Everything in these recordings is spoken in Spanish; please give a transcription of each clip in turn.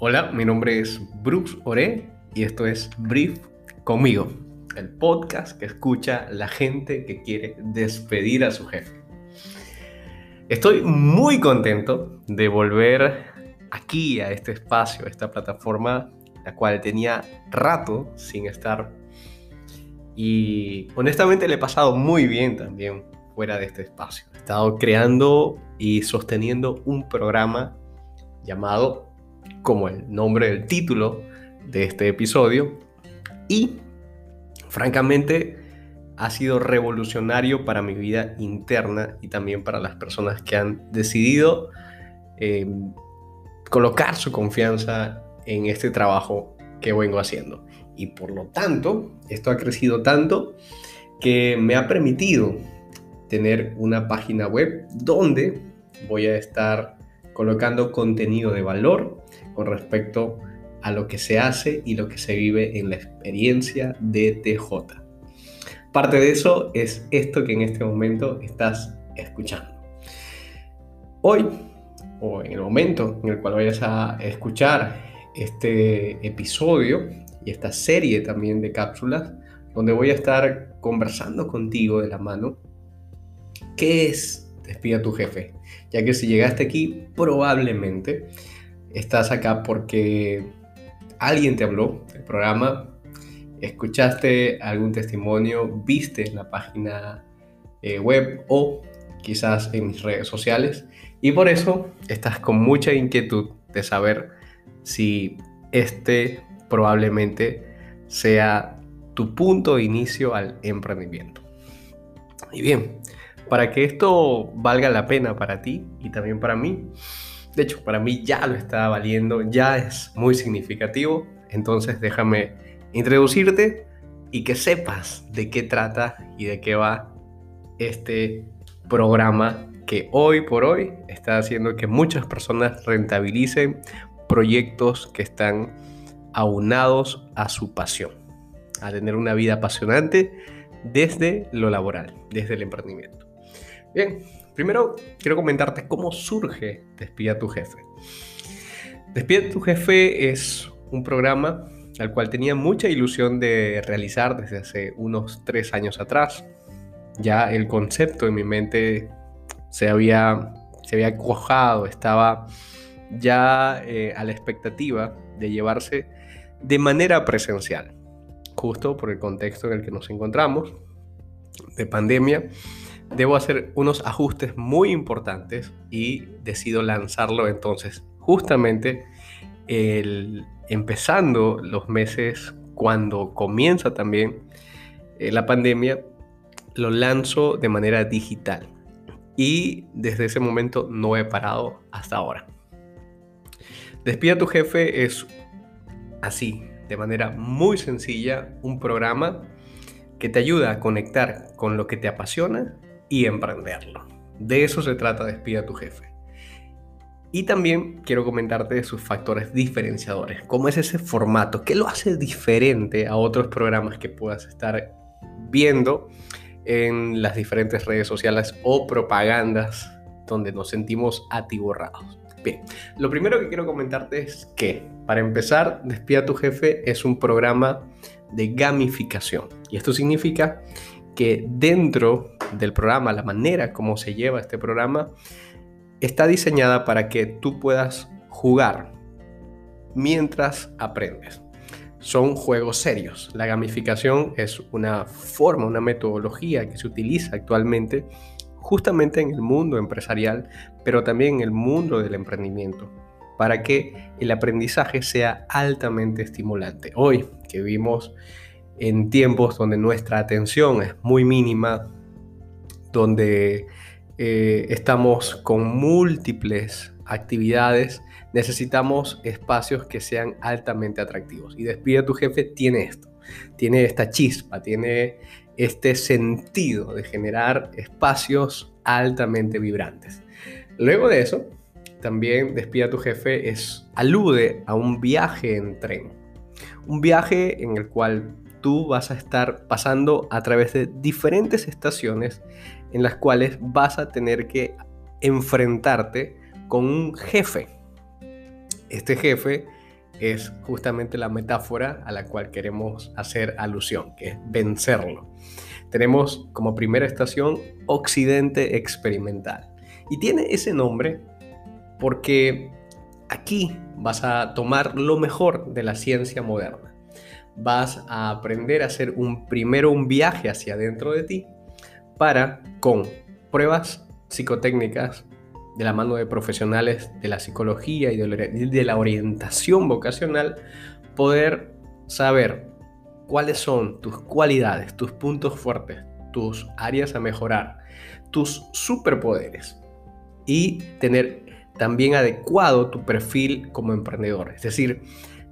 Hola, mi nombre es Bruce Ore y esto es Brief conmigo, el podcast que escucha la gente que quiere despedir a su jefe. Estoy muy contento de volver aquí a este espacio, a esta plataforma, la cual tenía rato sin estar. Y honestamente le he pasado muy bien también fuera de este espacio. He estado creando y sosteniendo un programa llamado, como el nombre del título de este episodio, y francamente ha sido revolucionario para mi vida interna y también para las personas que han decidido em, colocar su confianza en este trabajo que vengo haciendo. Y por lo tanto, esto ha crecido tanto que me ha permitido tener una página web donde voy a estar colocando contenido de valor con respecto a lo que se hace y lo que se vive en la experiencia de TJ. Parte de eso es esto que en este momento estás escuchando. Hoy, o en el momento en el cual vayas a escuchar este episodio y esta serie también de cápsulas, donde voy a estar conversando contigo de la mano ¿Qué es Despida tu jefe? Ya que si llegaste aquí, probablemente estás acá porque alguien te habló del programa, escuchaste algún testimonio, viste la página eh, web o quizás en mis redes sociales y por eso estás con mucha inquietud de saber si este probablemente sea tu punto de inicio al emprendimiento. Y bien, para que esto valga la pena para ti y también para mí. De hecho, para mí ya lo está valiendo, ya es muy significativo. Entonces déjame introducirte y que sepas de qué trata y de qué va este programa que hoy por hoy está haciendo que muchas personas rentabilicen proyectos que están aunados a su pasión, a tener una vida apasionante desde lo laboral, desde el emprendimiento. Bien, primero quiero comentarte cómo surge Despida tu jefe. Despida tu jefe es un programa al cual tenía mucha ilusión de realizar desde hace unos tres años atrás. Ya el concepto en mi mente se había, se había cuajado, estaba ya eh, a la expectativa de llevarse de manera presencial, justo por el contexto en el que nos encontramos, de pandemia debo hacer unos ajustes muy importantes y decido lanzarlo entonces justamente el, empezando los meses cuando comienza también eh, la pandemia, lo lanzo de manera digital y desde ese momento no he parado hasta ahora. Despida tu jefe es así, de manera muy sencilla, un programa que te ayuda a conectar con lo que te apasiona y emprenderlo. De eso se trata Despida tu jefe. Y también quiero comentarte de sus factores diferenciadores. ¿Cómo es ese formato? ¿Qué lo hace diferente a otros programas que puedas estar viendo en las diferentes redes sociales o propagandas donde nos sentimos atiborrados? Bien, lo primero que quiero comentarte es que, para empezar, Despida tu jefe es un programa de gamificación. Y esto significa que dentro del programa, la manera como se lleva este programa, está diseñada para que tú puedas jugar mientras aprendes. Son juegos serios. La gamificación es una forma, una metodología que se utiliza actualmente justamente en el mundo empresarial, pero también en el mundo del emprendimiento, para que el aprendizaje sea altamente estimulante. Hoy que vimos en tiempos donde nuestra atención es muy mínima, donde eh, estamos con múltiples actividades, necesitamos espacios que sean altamente atractivos. Y Despide tu jefe tiene esto, tiene esta chispa, tiene este sentido de generar espacios altamente vibrantes. Luego de eso, también Despide tu jefe es, alude a un viaje en tren. Un viaje en el cual tú vas a estar pasando a través de diferentes estaciones en las cuales vas a tener que enfrentarte con un jefe. Este jefe es justamente la metáfora a la cual queremos hacer alusión, que es vencerlo. Tenemos como primera estación Occidente Experimental. Y tiene ese nombre porque aquí vas a tomar lo mejor de la ciencia moderna. Vas a aprender a hacer un primero un viaje hacia adentro de ti para con pruebas psicotécnicas de la mano de profesionales de la psicología y de la orientación vocacional, poder saber cuáles son tus cualidades, tus puntos fuertes, tus áreas a mejorar, tus superpoderes y tener también adecuado tu perfil como emprendedor. Es decir,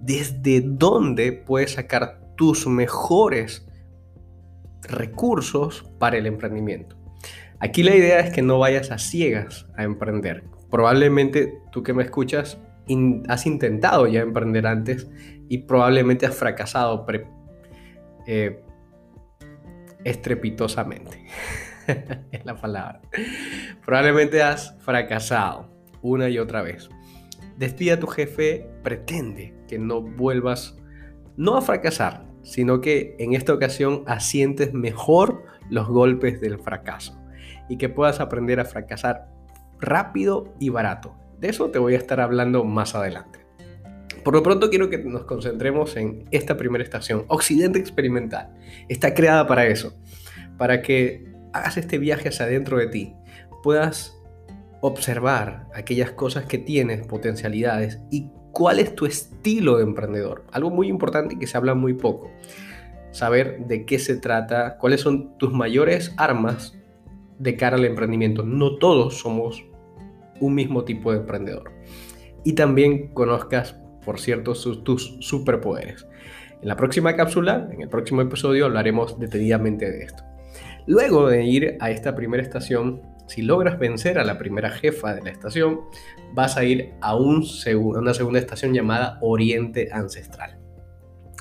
desde dónde puedes sacar tus mejores recursos para el emprendimiento. Aquí la idea es que no vayas a ciegas a emprender. Probablemente tú que me escuchas has intentado ya emprender antes y probablemente has fracasado eh, estrepitosamente. es la palabra. Probablemente has fracasado una y otra vez. Despide a tu jefe, pretende que no vuelvas, no a fracasar, sino que en esta ocasión asientes mejor los golpes del fracaso y que puedas aprender a fracasar rápido y barato. De eso te voy a estar hablando más adelante. Por lo pronto quiero que nos concentremos en esta primera estación, Occidente Experimental. Está creada para eso, para que hagas este viaje hacia adentro de ti, puedas observar aquellas cosas que tienes, potencialidades y cuál es tu estilo de emprendedor. Algo muy importante que se habla muy poco. Saber de qué se trata, cuáles son tus mayores armas de cara al emprendimiento. No todos somos un mismo tipo de emprendedor. Y también conozcas, por cierto, tus superpoderes. En la próxima cápsula, en el próximo episodio, hablaremos detenidamente de esto. Luego de ir a esta primera estación, si logras vencer a la primera jefa de la estación, vas a ir a un una segunda estación llamada Oriente Ancestral.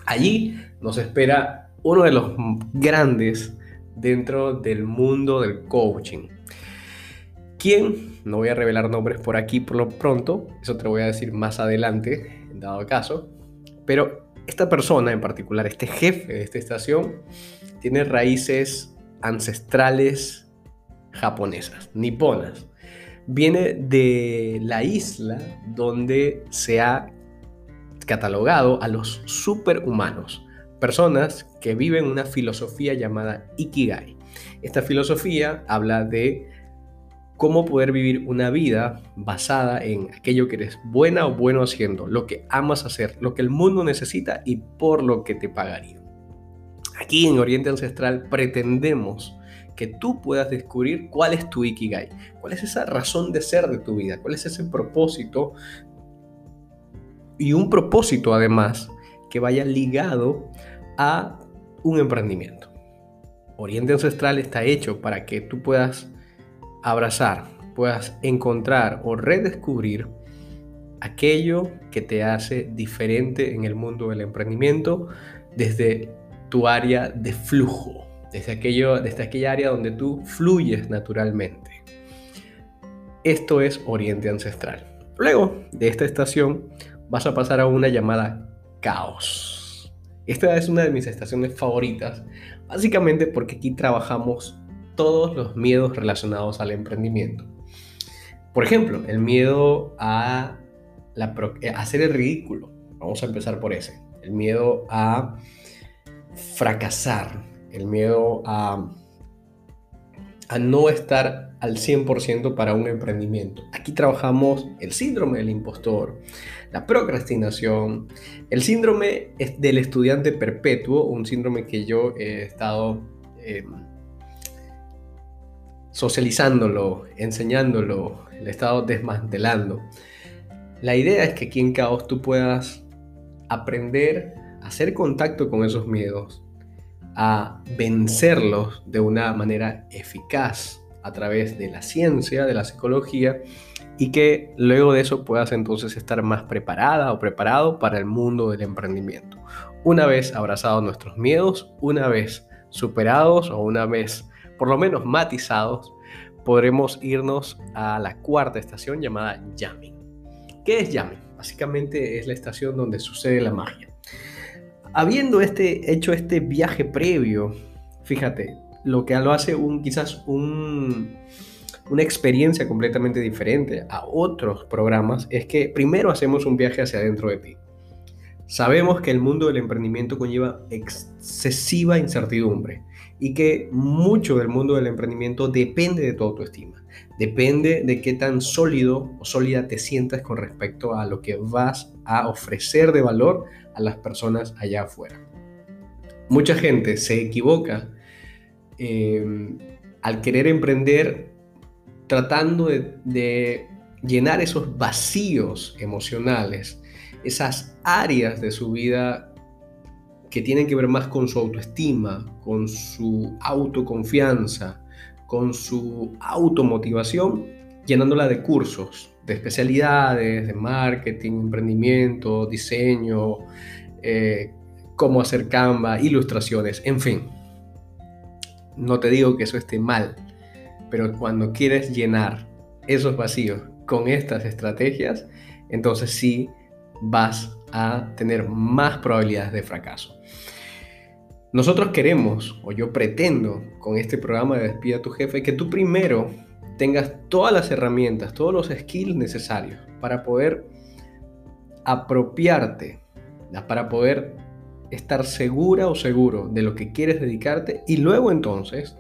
Allí nos espera uno de los grandes dentro del mundo del coaching. ¿Quién? No voy a revelar nombres por aquí por lo pronto, eso te voy a decir más adelante, en dado caso, pero esta persona en particular, este jefe de esta estación, tiene raíces ancestrales japonesas, niponas. Viene de la isla donde se ha catalogado a los superhumanos, personas que viven una filosofía llamada Ikigai. Esta filosofía habla de cómo poder vivir una vida basada en aquello que eres buena o bueno haciendo, lo que amas hacer, lo que el mundo necesita y por lo que te pagaría. Aquí en Oriente Ancestral pretendemos que tú puedas descubrir cuál es tu Ikigai, cuál es esa razón de ser de tu vida, cuál es ese propósito y un propósito además que vaya ligado a un emprendimiento. Oriente Ancestral está hecho para que tú puedas abrazar, puedas encontrar o redescubrir aquello que te hace diferente en el mundo del emprendimiento desde tu área de flujo desde, aquello, aquella área donde tú fluyes naturalmente. Esto es Oriente Ancestral. Luego de esta estación vas a pasar a una llamada Caos. Esta es una de mis estaciones favoritas, básicamente porque aquí trabajamos todos los miedos relacionados al emprendimiento. Por ejemplo, el miedo a, la, a hacer el ridículo. Vamos a empezar por ese. El miedo a fracasar, el miedo a, no estar al 100% para un emprendimiento. Aquí trabajamos el síndrome del impostor, la procrastinación, el síndrome del estudiante perpetuo, un síndrome que yo he estado em, socializándolo, enseñándolo, he estado desmantelando. La idea es que aquí en Caos tú puedas aprender a hacer contacto con esos miedos, a vencerlos de una manera eficaz a través de la ciencia, de la psicología, y que luego de eso puedas entonces estar más preparada o preparado para el mundo del emprendimiento. Una vez abrazados nuestros miedos, una vez superados o una vez por lo menos matizados, podremos irnos a la cuarta estación llamada Yamming. ¿Qué es Yamming? Básicamente es la estación donde sucede la magia. Habiendo este, hecho este viaje previo, fíjate, lo que lo hace un, quizás un, una experiencia completamente diferente a otros programas es que primero hacemos un viaje hacia adentro de ti. Sabemos que el mundo del emprendimiento conlleva excesiva incertidumbre y que mucho del mundo del emprendimiento depende de tu autoestima. Depende de qué tan sólido o sólida te sientas con respecto a lo que vas a ofrecer de valor a las personas allá afuera. Mucha gente se equivoca eh, al querer emprender tratando de llenar esos vacíos emocionales, esas áreas de su vida que tienen que ver más con su autoestima, con su autoconfianza, con su automotivación, llenándola de cursos, de especialidades, de marketing, emprendimiento, diseño, eh, cómo hacer Canva, ilustraciones, en fin. No te digo que eso esté mal, pero cuando quieres llenar esos vacíos con estas estrategias, entonces sí vas a tener más probabilidades de fracaso. Nosotros queremos, o yo pretendo con este programa de Despida a tu jefe, que tú primero tengas todas las herramientas, todos los skills necesarios para poder apropiarte, para poder estar segura o seguro de lo que quieres dedicarte y luego entonces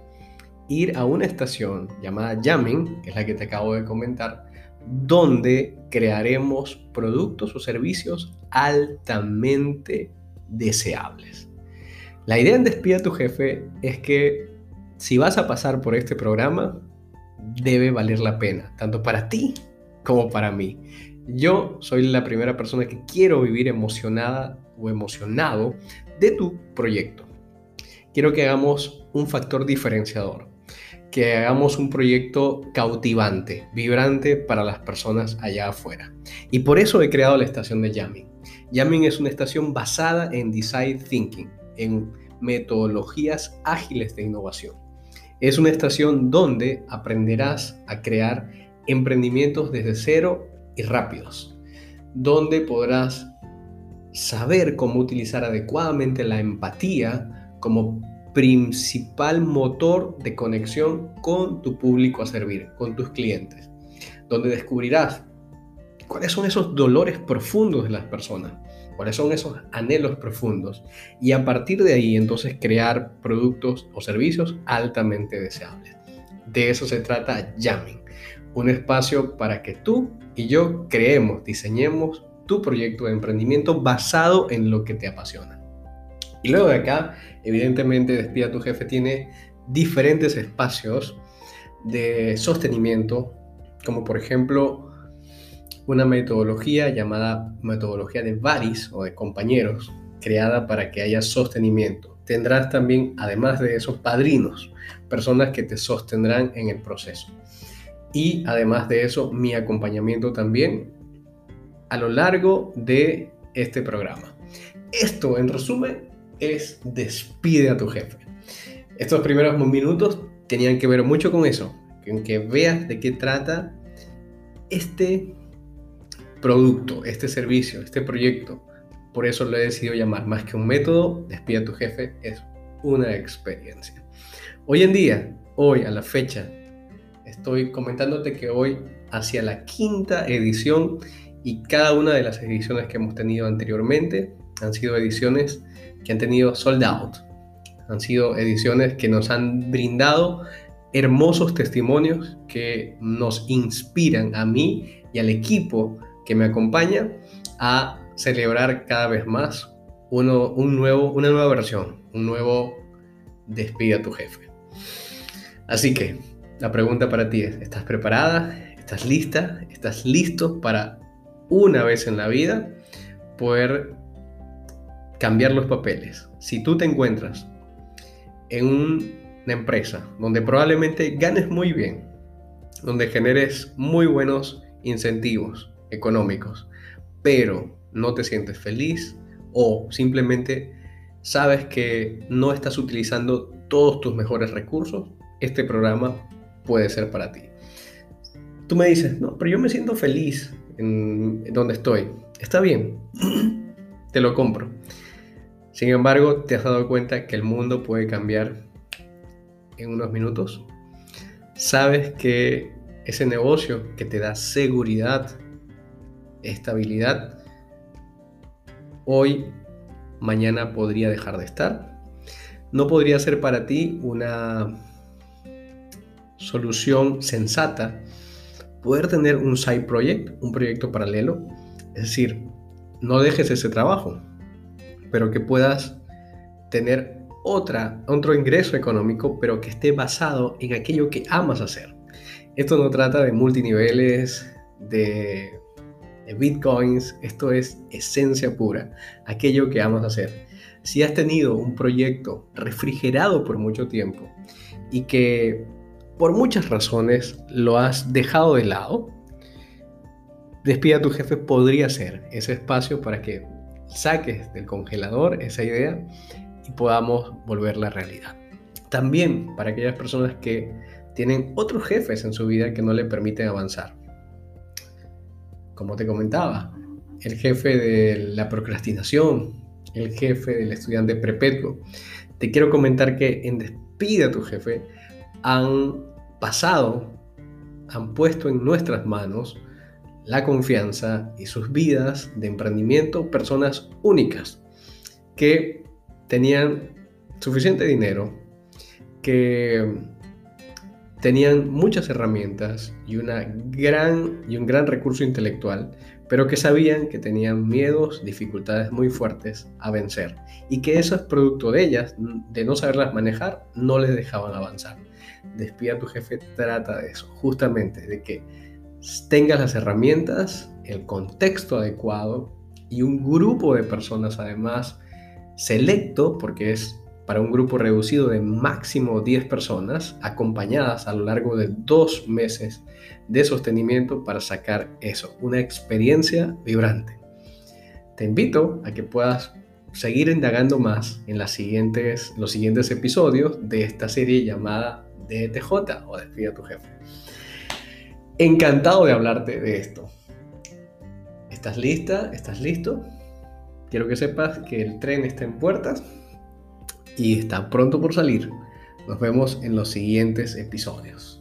ir a una estación llamada Jamming, que es la que te acabo de comentar, donde crearemos productos o servicios altamente deseables. La idea en Despida a tu jefe es que si vas a pasar por este programa, debe valer la pena, tanto para ti como para mí. Yo soy la primera persona que quiero vivir emocionada o emocionado de tu proyecto. Quiero que hagamos un factor diferenciador, que hagamos un proyecto cautivante, vibrante para las personas allá afuera. Y por eso he creado la estación de Yamming. Yamming es una estación basada en design thinking, en metodologías ágiles de innovación. Es una estación donde aprenderás a crear emprendimientos desde cero y rápidos, donde podrás saber cómo utilizar adecuadamente la empatía como principal motor de conexión con tu público a servir, con tus clientes, donde descubrirás cuáles son esos dolores profundos de las personas, cuáles son esos anhelos profundos y a partir de ahí entonces crear productos o servicios altamente deseables. De eso se trata Jamming, un espacio para que tú y yo creemos, diseñemos tu proyecto de emprendimiento basado en lo que te apasiona. Y luego de acá, evidentemente, Despida tu jefe tiene diferentes espacios de sostenimiento, como por ejemplo una metodología llamada metodología de varis o de compañeros, creada para que haya sostenimiento. Tendrás también, además de eso, padrinos, personas que te sostendrán en el proceso. Y además de eso, mi acompañamiento también a lo largo de este programa. Esto, en resumen, es despide a tu jefe. Estos primeros minutos tenían que ver mucho con eso, con que veas de qué trata este producto, este servicio, este proyecto. Por eso lo he decidido llamar más que un método, despide a tu jefe, es una experiencia. Hoy en día, hoy a la fecha, estoy comentándote que hoy hacia la quinta edición y cada una de las ediciones que hemos tenido anteriormente han sido ediciones que han tenido sold out. Han sido ediciones que nos han brindado hermosos testimonios que nos inspiran a mí y al equipo que me acompaña a celebrar cada vez más uno, un nuevo, una nueva versión, un nuevo despide a tu jefe. Así que la pregunta para ti es, ¿estás preparada? ¿Estás lista? ¿Estás listo para una vez en la vida poder cambiar los papeles? Si tú te encuentras en una empresa donde probablemente ganes muy bien, donde generes muy buenos incentivos, económicos, pero no te sientes feliz o simplemente sabes que no estás utilizando todos tus mejores recursos, este programa puede ser para ti. Tú me dices, no, pero yo me siento feliz en donde estoy. Está bien, te lo compro. Sin embargo, ¿te has dado cuenta que el mundo puede cambiar en unos minutos? ¿Sabes que ese negocio que te da seguridad, estabilidad, hoy, mañana podría dejar de estar? ¿No podría ser para ti una solución sensata poder tener un side project, un proyecto paralelo? Es decir, no dejes ese trabajo, pero que puedas tener otra, otro ingreso económico, pero que esté basado en aquello que amas hacer. Esto no trata de multiniveles, de, bitcoins, esto es esencia pura, aquello que amas hacer. Si has tenido un proyecto refrigerado por mucho tiempo y que por muchas razones lo has dejado de lado, Despida a tu jefe podría ser ese espacio para que saques del congelador esa idea y podamos volverla realidad. También para aquellas personas que tienen otros jefes en su vida que no le permiten avanzar. Como te comentaba, el jefe de la procrastinación, el jefe del estudiante perpetuo. Te quiero comentar que en Despide a tu jefe han pasado, han puesto en nuestras manos la confianza y sus vidas de emprendimiento personas únicas que tenían suficiente dinero, que tenían muchas herramientas y, una gran, y un gran recurso intelectual, pero que sabían que tenían miedos, dificultades muy fuertes a vencer y que eso es producto de ellas, de no saberlas manejar, no les dejaban avanzar. Despida a tu jefe trata de eso, justamente de que tengas las herramientas, el contexto adecuado y un grupo de personas además selecto, porque es para un grupo reducido de máximo 10 personas, acompañadas a lo largo de dos meses de sostenimiento para sacar eso, una experiencia vibrante. Te invito a que puedas seguir indagando más en los siguientes episodios de esta serie llamada DTJ o Despide a tu jefe. Encantado de hablarte de esto. ¿Estás lista? ¿Estás listo? Quiero que sepas que el tren está en puertas y está pronto por salir. Nos vemos en los siguientes episodios.